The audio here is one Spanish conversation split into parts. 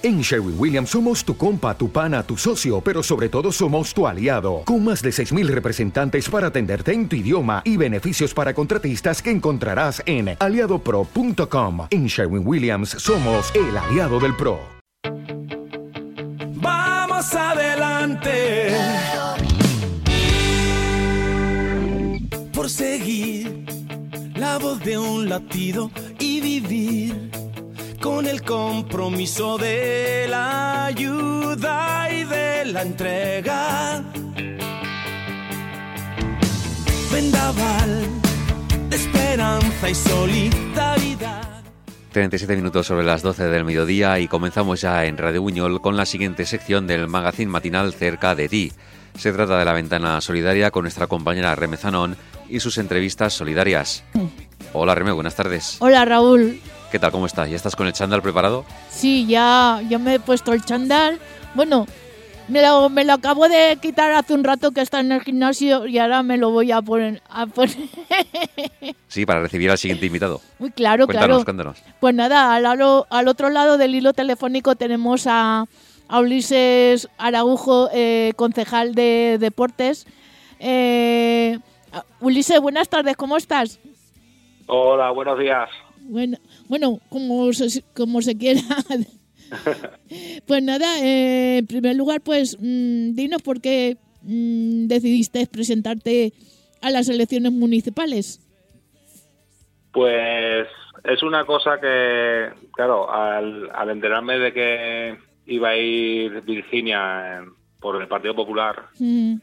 En Sherwin Williams somos tu compa, tu pana, tu socio, pero sobre todo somos tu aliado, con más de 6.000 representantes para atenderte en tu idioma y beneficios para contratistas que encontrarás en aliadopro.com. En Sherwin Williams somos el aliado del PRO. Vamos adelante por seguir la voz de un latido y vivir con el compromiso de la ayuda y de la entrega. Vendaval de esperanza y solidaridad. 37 minutos sobre las 12 del mediodía y comenzamos ya en Radio Buñol con la siguiente sección del magazine matinal Cerca de ti. Se trata de la ventana solidaria con nuestra compañera Reme Zanón y sus entrevistas solidarias. Hola Reme, buenas tardes. Hola Raúl. ¿Qué tal? ¿Cómo estás? ¿Ya estás con el chándal preparado? Sí, ya, ya me he puesto el chándal. Bueno, me lo, me lo acabo de quitar hace un rato que está en el gimnasio y ahora me lo voy a poner. A poner. Sí, para recibir al siguiente invitado. Muy claro, Cuéntanos, claro. cuéntanos. Pues nada, al, lado- al otro lado del hilo telefónico tenemos a, a Ulises Araujo, eh, concejal de deportes. Eh, Ulises, buenas tardes, ¿cómo estás? Hola, buenos días. Bueno, bueno como se, como se quiera. pues nada, eh, en primer lugar, pues mm, dinos por qué mm, decidiste presentarte a las elecciones municipales. Pues es una cosa que, claro, al, al enterarme de que iba a ir Virginia en- por el Partido Popular, Mm,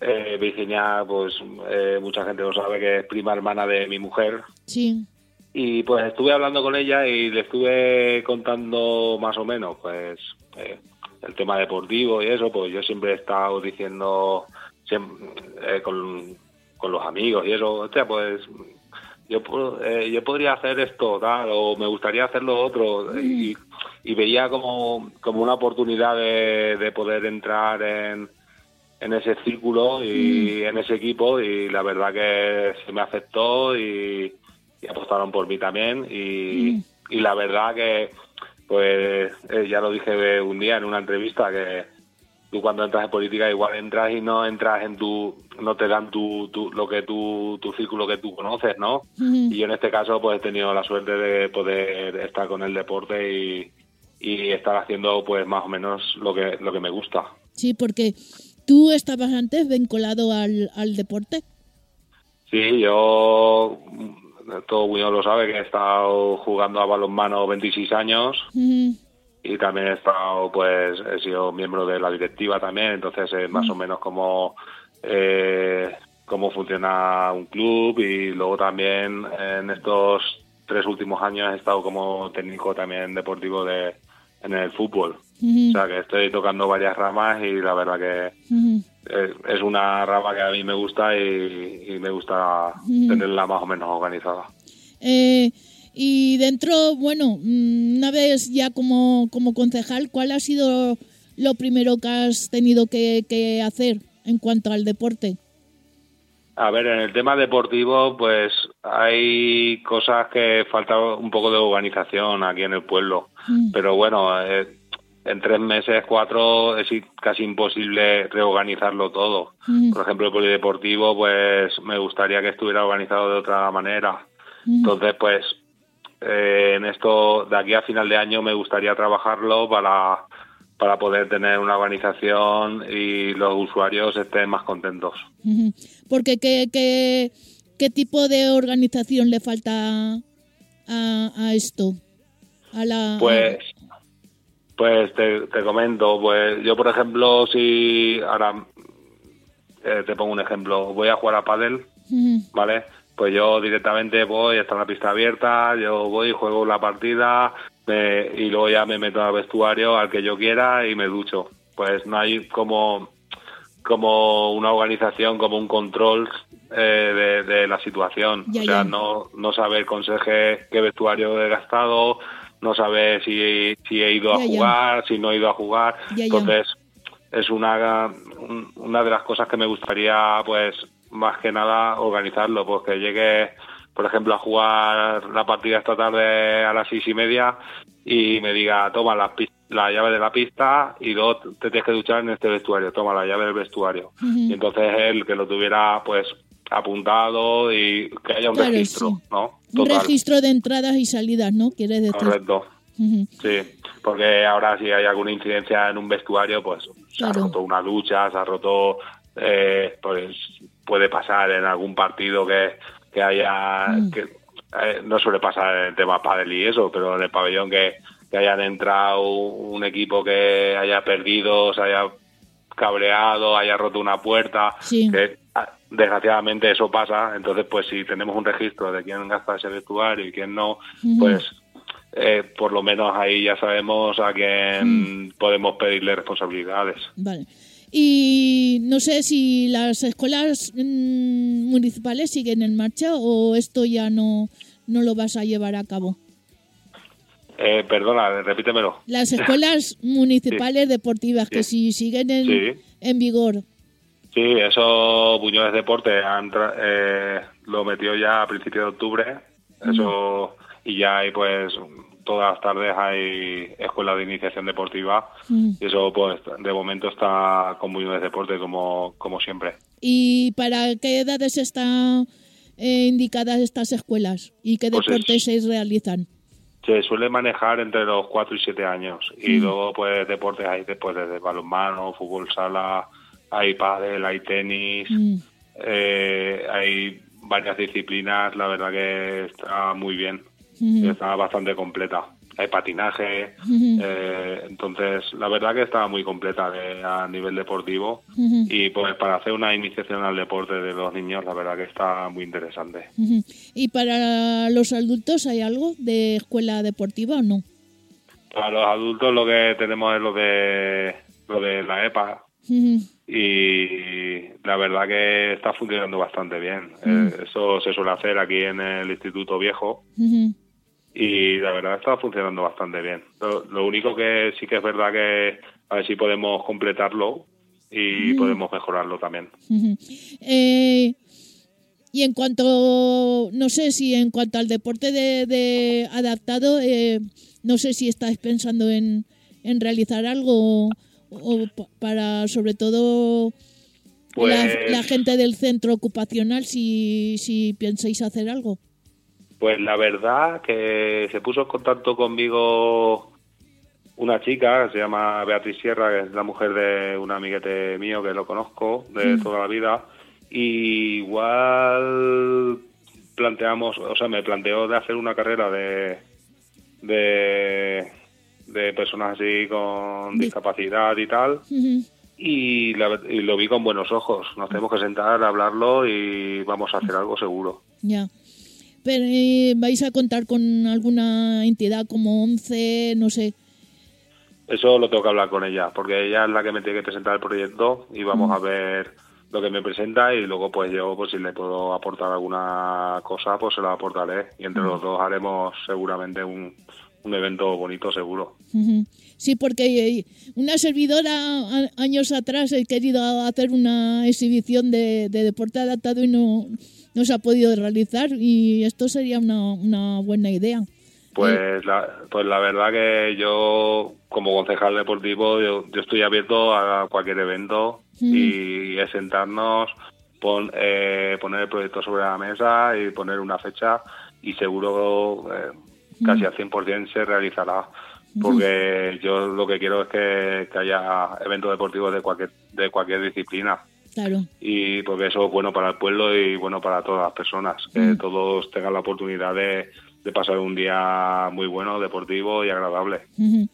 eh, Virginia, pues eh, mucha gente lo sabe que es prima hermana de mi mujer. sí. Y pues estuve hablando con ella y le estuve contando más o menos, pues, eh, el tema deportivo y eso, pues yo siempre he estado diciendo eh, con, con los amigos y eso, hostia, pues yo, eh, yo podría hacer esto, tal, o me gustaría hacer lo otro, y, y veía como, como una oportunidad de, de poder entrar en, en ese círculo y en ese equipo, y la verdad que se me aceptó y, y apostaron por mí también, y, y la verdad que, pues eh, ya lo dije un día en una entrevista, que tú cuando entras en política igual entras y no entras en tu no te dan tu, tu- lo que tu, tu círculo que tú conoces no Ujú. y yo en este caso pues he tenido la suerte de poder estar con el deporte y, y estar haciendo pues más o menos lo que lo que me gusta Sí, porque tú estabas antes vinculado al, al deporte. sí yo mm, todo Buñol lo sabe que he estado jugando a balonmano 26 años y también he estado pues he sido miembro de la directiva también entonces es más o menos como eh, cómo funciona un club y luego también en estos tres últimos años he estado como técnico también deportivo de en el fútbol. O sea que estoy tocando varias ramas y la verdad que es una rama que a mí me gusta y, y me gusta tenerla más o menos organizada. Eh, y dentro, bueno, mm, una vez ya como, como concejal, ¿cuál ha sido lo primero que has tenido que, que hacer en cuanto al deporte? A ver, en el tema deportivo, pues hay cosas que falta un poco de organización aquí en el pueblo. Mm. Pero bueno, eh, en tres meses, cuatro, es casi imposible reorganizarlo todo. Mm. Por ejemplo, el polideportivo, pues me gustaría que estuviera organizado de otra manera. Mm. Entonces, pues eh, en esto, de aquí a final de año, me gustaría trabajarlo para, para poder tener una organización y los usuarios estén más contentos. Porque ¿qué, qué, qué tipo de organización le falta a, a esto? A la, Pues, pues te, te comento, pues yo por ejemplo, si ahora eh, te pongo un ejemplo, voy a jugar a pádel. ¿vale? Pues yo directamente voy, está la pista abierta, yo voy, juego la partida y luego ya me meto al vestuario al que yo quiera y me ducho. Pues no hay como como una organización, como un control eh, de, de la situación. Ya, o sea, ya. no, no saber conseje qué vestuario he gastado, no saber si, si he ido a Ya, ya. jugar, si no he ido a jugar. Ya. Entonces, es una, un- una de las cosas que me gustaría, pues, más que nada, organizarlo, pues que llegue, por ejemplo, a jugar la partida esta tarde a las seis y media y me diga, toma, las pistas la llave de la pista y luego te tienes que duchar en este vestuario, toma la llave del vestuario. Y entonces él que lo tuviera pues apuntado y que haya un Claro, registro, sí. ¿no? Un registro de entradas y salidas, ¿no? Quieres decir. Correcto. Sí, porque ahora si hay alguna incidencia en un vestuario, pues se ha roto una ducha, se ha roto, eh, pues puede pasar en algún partido que, que haya, Mm. que eh, no suele pasar en el tema pádel y eso, pero en el pabellón que, que hayan entrado un equipo que haya perdido, se haya cabreado, haya roto una puerta, Sí. que desgraciadamente eso pasa, entonces pues si tenemos un registro de quién gasta ese vestuario y quién no, pues eh, por lo menos ahí ya sabemos a quién podemos pedirle responsabilidades. Vale. Y no sé si las escuelas mm, municipales siguen en marcha o esto ya no, no lo vas a llevar a cabo. Eh, perdona, repítemelo. Las escuelas municipales deportivas que si siguen en, Sí. en vigor. Sí, eso Buñoles Deporte han eh, lo metió ya a principios de octubre. Eso y ya hay pues todas las tardes hay escuelas de iniciación deportiva Mm. y eso pues de momento está con Buñoles Deporte como como siempre. ¿Y para qué edades están eh, indicadas estas escuelas y qué Pues es- deportes se realizan? Se suele manejar entre los 4 y 7 años y luego pues deportes hay después desde balonmano, fútbol sala, hay pádel, hay tenis, Mm. eh, hay varias disciplinas, la verdad que está muy bien, Ujú. está bastante completa. Hay patinaje, Ujú. eh, entonces la verdad que está muy completa de- a nivel deportivo Ujú. y pues para hacer una iniciación al deporte de los niños la verdad que está muy interesante. ¿Y para los adultos hay algo de escuela deportiva o no? Para los adultos lo que tenemos es lo de lo de la EPA Y la verdad que está funcionando bastante bien. Eh, eso se suele hacer aquí en el Instituto Viejo y la verdad está funcionando bastante bien. Lo, lo único que sí que es verdad que a ver si podemos completarlo y podemos mejorarlo también. Eh, y en cuanto, no sé si en cuanto al deporte de, de adaptado, eh, no sé si estáis pensando en, en realizar algo o, o pa- para sobre todo Pues- la, la gente del centro ocupacional, si, si pensáis hacer algo. Pues la verdad que se puso en contacto conmigo una chica que se llama Beatriz Sierra, que es la mujer de un amiguete mío que lo conozco de toda la vida. Y igual planteamos, o sea, me planteó de hacer una carrera de, de, de personas así con Di- discapacidad y tal. Y, la- y lo vi con buenos ojos. Nos tenemos que sentar, hablarlo y vamos a hacer algo seguro. Ya. Pero eh, vais a contar con alguna entidad como ONCE, no sé. Eso lo tengo que hablar con ella, porque ella es la que me tiene que presentar el proyecto y vamos a ver lo que me presenta y luego pues yo pues si le puedo aportar alguna cosa pues se la aportaré y entre los dos haremos seguramente un, un evento bonito seguro. Sí, porque eh, una servidora años atrás he querido hacer una exhibición de, de deporte adaptado y no, no se ha podido realizar y esto sería una, una buena idea. Pues la, pues la verdad que yo como concejal deportivo yo, yo estoy abierto a cualquier evento y es sentarnos, pon- eh, poner el proyecto sobre la mesa y poner una fecha y seguro eh, casi al 100% se realizará porque yo lo que quiero es que, que haya eventos deportivos de cualquier de cualquier disciplina Claro. y porque eso es bueno para el pueblo y bueno para todas las personas, que todos tengan la oportunidad de, de pasar un día muy bueno, deportivo y agradable. Ujú.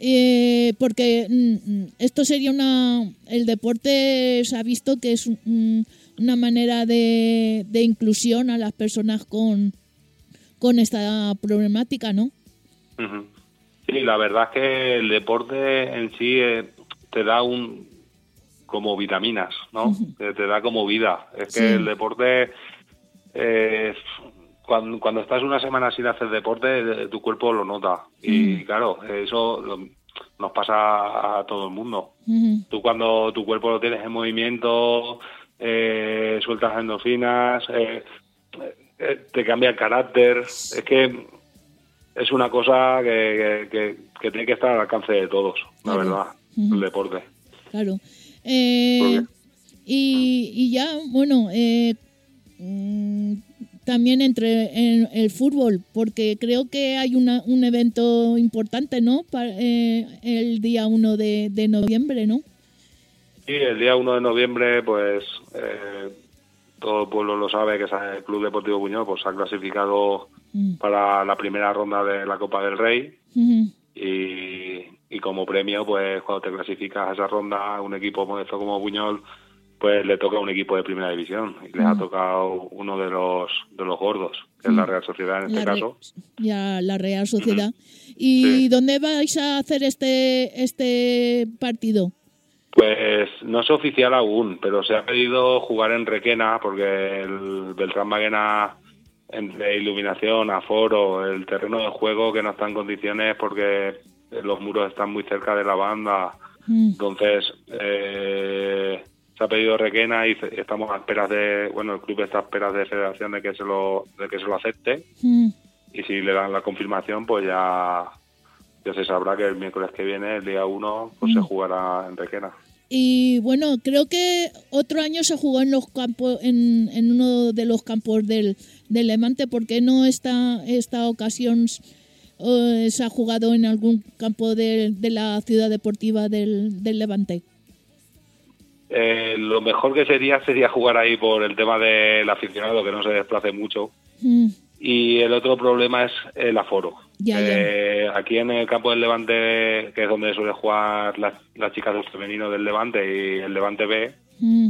Eh, porque mm, mm, esto sería una... El deporte se ha visto que es mm, una manera de, de inclusión a las personas con, con esta problemática, ¿no? Sí, la verdad es que el deporte en sí eh, te da un como vitaminas, ¿no? Te, te da como vida. Es que el deporte eh, cuando, cuando estás una semana sin hacer deporte, eh, tu cuerpo lo nota. Y claro, eso lo- nos pasa a todo el mundo. Ujú. Tú cuando tu cuerpo lo tienes en movimiento, eh, sueltas endorfinas, eh, te cambia el carácter. Es que es una cosa que, que, que tiene que estar al alcance de todos, la verdad, el deporte. Claro. Eh, y, y ya, bueno, eh, mm, también entre en el fútbol, porque creo que hay una, un evento importante, ¿no? Pa- eh, el día 1 de, de noviembre, ¿no? Y el día 1 de noviembre, pues eh, todo el pueblo lo sabe que el Club Deportivo Buñol pues, ha clasificado Mm. para la primera ronda de la Copa del Rey y, y como premio, pues cuando te clasificas a esa ronda, un equipo modesto como Buñol, pues le toca a un equipo de primera división y les ha tocado uno de los de los gordos, que es la Real Sociedad en este La, caso. ya, la Real Sociedad. ¿Y Sí. dónde vais a hacer este, este partido? Pues no es oficial aún, pero se ha pedido jugar en Requena porque el Beltrán Maguena entre iluminación, aforo, el terreno de juego que no está en condiciones porque los muros están muy cerca de la banda. Mm, Entonces, eh, se ha pedido Requena y estamos a esperas de, bueno, el club está a esperas de federación de que se lo, de que se lo acepte mm. y si le dan la confirmación, pues ya, ya se sabrá que el miércoles que viene, el día 1, pues se jugará en Requena. Y bueno, creo que otro año se jugó en los campos, en, en uno de los campos del, del Levante, porque no esta, esta ocasión eh, se ha jugado en algún campo de, de la ciudad deportiva del, del Levante. Eh, lo mejor que sería sería jugar ahí por el tema del aficionado, que no se desplace mucho. Mm, Y el otro problema es el aforo. Ya, ya. Eh, Aquí en el campo del Levante, que es donde suele jugar las, las chicas del femenino del Levante y el Levante B, mm,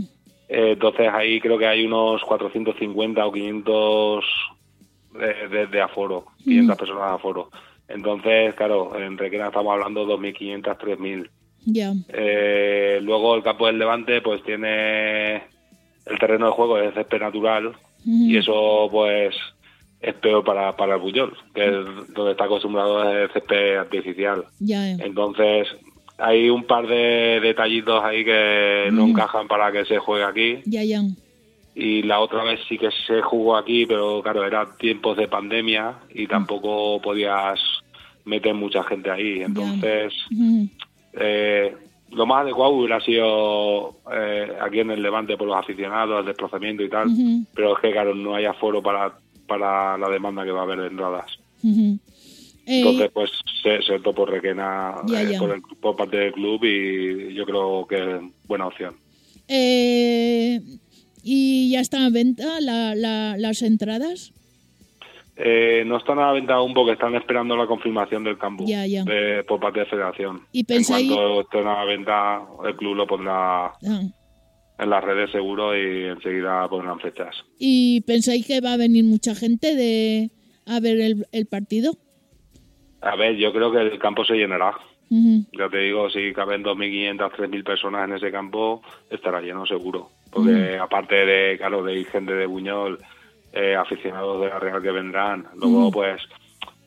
eh, entonces ahí creo que hay unos 450 o 500 de, de- de aforo, 500 personas de aforo. Entonces, claro, en Requena estamos hablando de 2.500, 3.000. ya. Eh, luego el campo del Levante pues tiene el terreno de juego es césped natural Ujú. y eso pues es peor para, para el Buñol, que es donde está acostumbrado el césped artificial. Ya, eh. Entonces hay un par de detallitos ahí que no Mm. encajan para que se juegue aquí ya, ya. y la otra vez sí que se jugó aquí, pero claro, era tiempos de pandemia y tampoco podías meter mucha gente ahí. Entonces, eh, lo más adecuado hubiera sido eh, aquí en el Levante por los aficionados, el desplazamiento y tal, pero es que, claro, no hay aforo para, para la demanda que va a haber de entradas. Ujú. Eh, Entonces, pues se, se por Requena Ya, eh, ya. Por, el- por parte del club y yo creo que es buena opción. eh, ¿Y ya están a venta la- la- las entradas? Eh, no están a la venta aún porque están esperando la confirmación del campo Ya, por parte de Federación. ¿Y pensáis- En cuanto estén a la venta, el club lo pondrá Ah. En las redes seguro y enseguida pondrán fechas. ¿Y pensáis que va a venir mucha gente de a ver el, el partido? A ver, yo creo que el campo se llenará. Ujú. Ya te digo, si caben 2.500, 3.000 personas en ese campo, estará lleno seguro. Porque aparte de, claro, de ir gente de Buñol, eh, aficionados de la Real que vendrán, luego pues,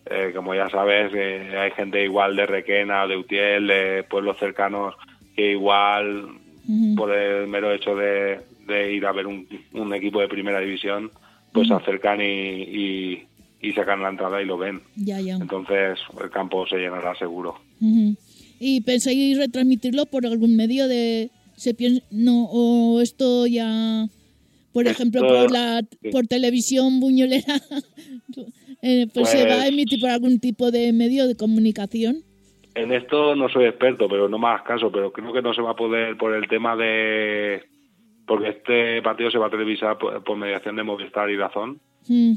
eh, como ya sabes, eh, hay gente igual de Requena, de Utiel, de pueblos cercanos, que igual Por el mero hecho de, de ir a ver un, un equipo de primera división, pues se acercan y, y, y sacan la entrada y lo ven. Ya, ya. Entonces el campo se llenará seguro. ¿Y pensáis retransmitirlo por algún medio de se piensa no o esto ya por Esto- ejemplo por la sí. por televisión buñolera eh, pues, se va a Pues- emitir por algún tipo de medio de comunicación? En esto no soy experto, pero no me hagas caso, pero creo que no se va a poder por el tema de... Porque este partido se va a televisar por, por mediación de Movistar y Dazón. Mm,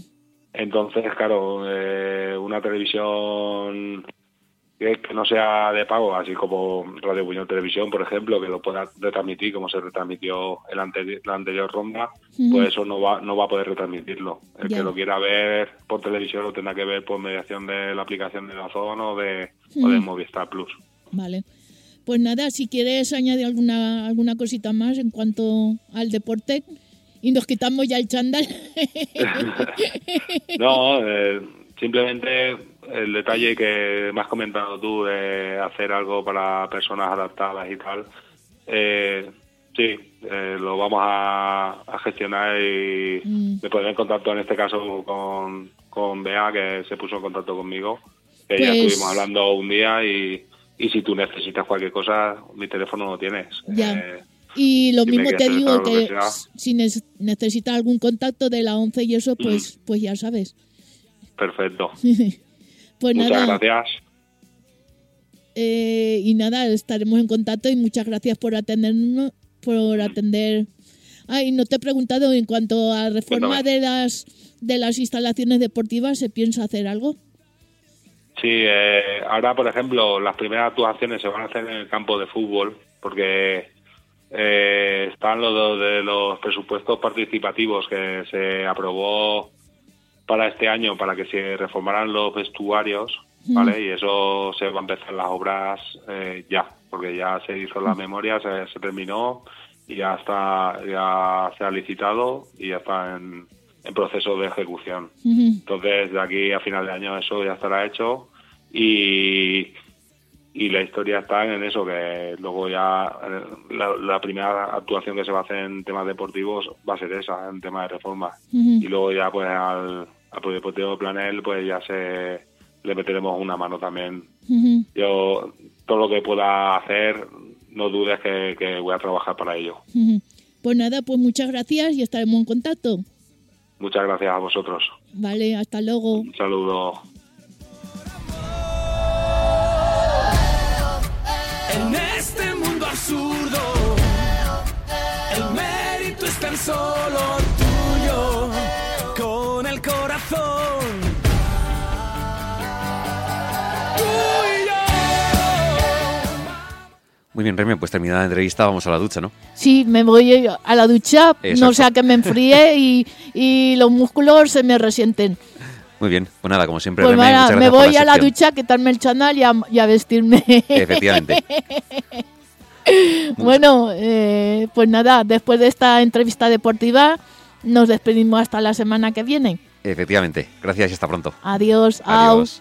Entonces, claro, eh, una televisión que, no sea de pago, así como Radio Buñol Televisión, por ejemplo, que lo pueda retransmitir como se retransmitió el anteri- la anterior ronda, pues eso no va, no va a poder retransmitirlo. El que lo quiera ver por televisión lo tendrá que ver por mediación de la aplicación de o de, o de. Movistar Plus. Vale. Pues nada, si quieres añadir alguna alguna cosita más en cuanto al deporte y nos quitamos ya el chándal. No, eh, simplemente el detalle que me has comentado tú de hacer algo para personas adaptadas y tal, eh, sí, eh, lo vamos a, a gestionar y Mm. me pondré en contacto en este caso con, con Bea, que se puso en contacto conmigo. Que Pues- ya estuvimos hablando un día y, y si tú necesitas cualquier cosa, mi teléfono lo tienes. Ya. Eh, Y lo Si mismo te digo que si necesitas algún contacto de la 11 y eso, pues, pues ya sabes. Perfecto. Pues Muchas nada, gracias. eh, y nada, estaremos en contacto y muchas gracias por atendernos, por atender. Ay, no te he preguntado en cuanto a reforma Cuéntame. de las de las instalaciones deportivas, ¿se piensa hacer algo? Sí, eh, ahora, por ejemplo, las primeras actuaciones se van a hacer en el campo de fútbol, porque eh, están los de los presupuestos participativos que se aprobó para este año para que se reformaran los vestuarios, ¿vale? Y eso se va a empezar las obras eh, ya, porque ya se hizo la memoria, se, se terminó y ya está, ya se ha licitado y ya está en, en proceso de ejecución. Entonces, de aquí a final de año eso ya estará hecho y, y la historia está en eso, que luego ya eh, la, la primera actuación que se va a hacer en temas deportivos va a ser esa, en temas de reforma. Y luego ya pues al, al Polideportivo Planel pues ya se le meteremos una mano también. Yo todo lo que pueda hacer, no dudes que, que voy a trabajar para ello. Pues nada, pues muchas gracias y estaremos en contacto. Muchas gracias a vosotros. Vale, hasta luego. Un saludo. En este mundo absurdo, el mérito es tan solo Muy bien, Remy, pues terminada la entrevista, vamos a la ducha, ¿no? Sí, me voy a la ducha, Exacto. no sea que me enfríe y, y los músculos se me resienten. Muy bien, pues nada, como siempre, Pues Remy, nada, muchas me gracias voy a la ducha a quitarme el chándal y a, y a vestirme. Efectivamente. bueno, eh, pues nada, después de esta entrevista deportiva, nos despedimos hasta la semana que viene. Efectivamente. Gracias y hasta pronto. Adiós. au. Adiós.